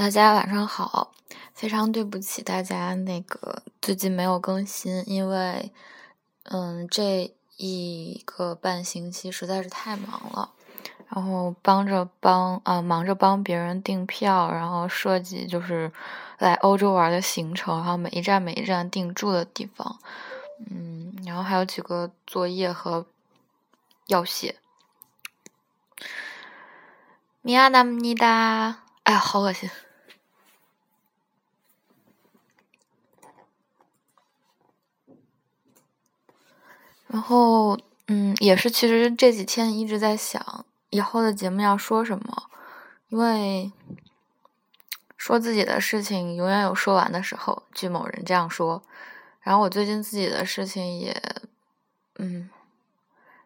大家晚上好，非常对不起大家，那个最近没有更新，因为嗯这一个半星期实在是太忙了，然后帮着帮啊、忙着帮别人订票，然后设计就是来欧洲玩的行程，然后每一站每一站订住的地方，嗯，然后还有几个作业和要写。米亚纳姆尼达。哎，好恶心。然后，嗯，也是，其实这几天一直在想以后的节目要说什么，因为说自己的事情永远有说完的时候。据某人这样说。然后我最近自己的事情也，嗯，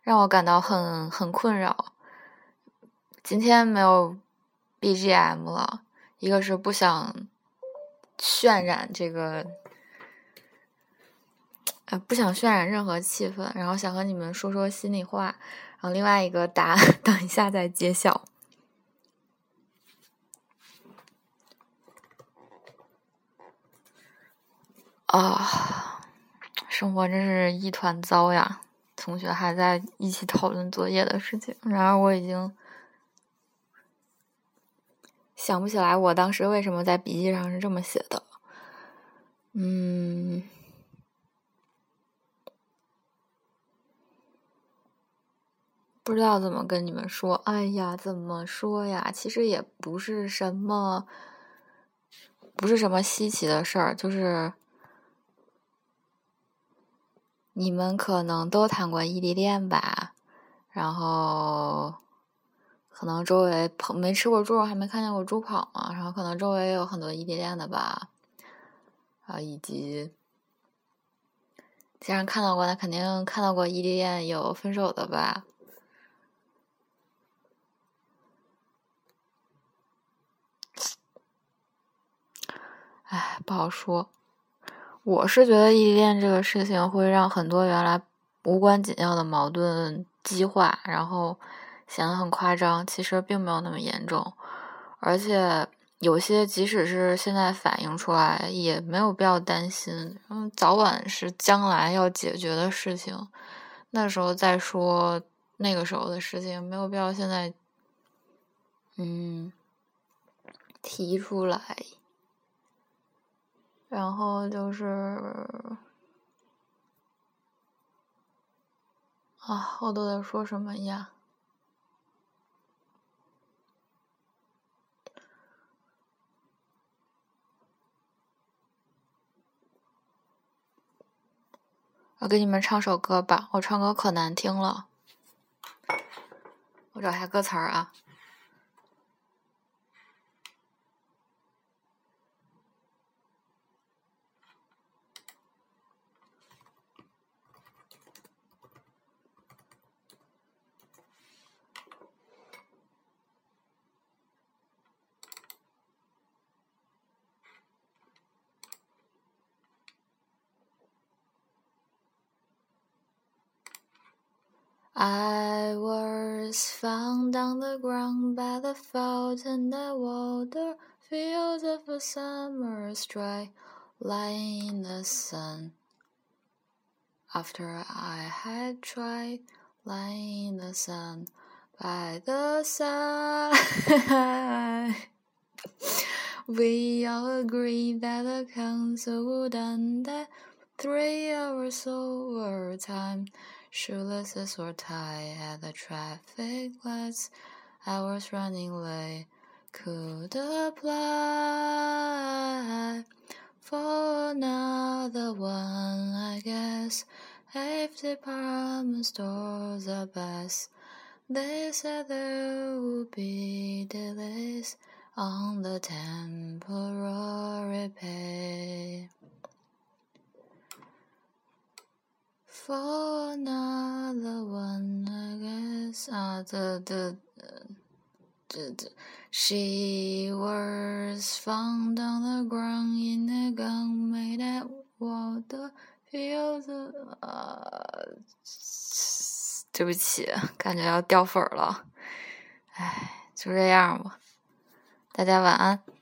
让我感到很很困扰。今天没有 BGM 了，一个是不想渲染这个，不想渲染任何气氛，然后想和你们说说心里话，然后另外一个答案 等一下再揭晓。啊，生活真是一团糟呀！同学还在一起讨论作业的事情，然而我已经。想不起来我当时为什么在笔记上是这么写的，嗯，不知道怎么跟你们说。哎呀，怎么说呀？其实也不是什么，不是什么稀奇的事儿，就是你们可能都谈过异地恋吧，然后。可能周围朋没吃过猪肉，还没看见过猪跑嘛。然后可能周围也有很多异地恋的吧，啊，以及既然看到过，那肯定看到过异地恋有分手的吧。哎，不好说。我是觉得异地恋这个事情会让很多原来无关紧要的矛盾激化，然后。显得很夸张，其实并没有那么严重，而且有些即使是现在反映出来，也没有必要担心，嗯，早晚是将来要解决的事情，那时候再说那个时候的事情，没有必要现在，嗯，提出来，然后就是，啊，我都在说什么呀？我给你们唱首歌吧，我唱歌可难听了，我找一下歌词儿啊。I was found on the ground by the fountain that water fields of a summer's dry, lying in the sun. After I had tried lying in the sun by the side, we all agreed that the council would end at three hours overtime. Shoelaces were tied at the traffic lights. Was running late. Could apply for another one, I guess. If department stores are best, they said there would be delays on the temporary pay. 啊，这这这这，She was found on the ground in a gun made at water fields. 呃，对不起，感觉要掉粉儿了。唉，就这样吧。大家晚安。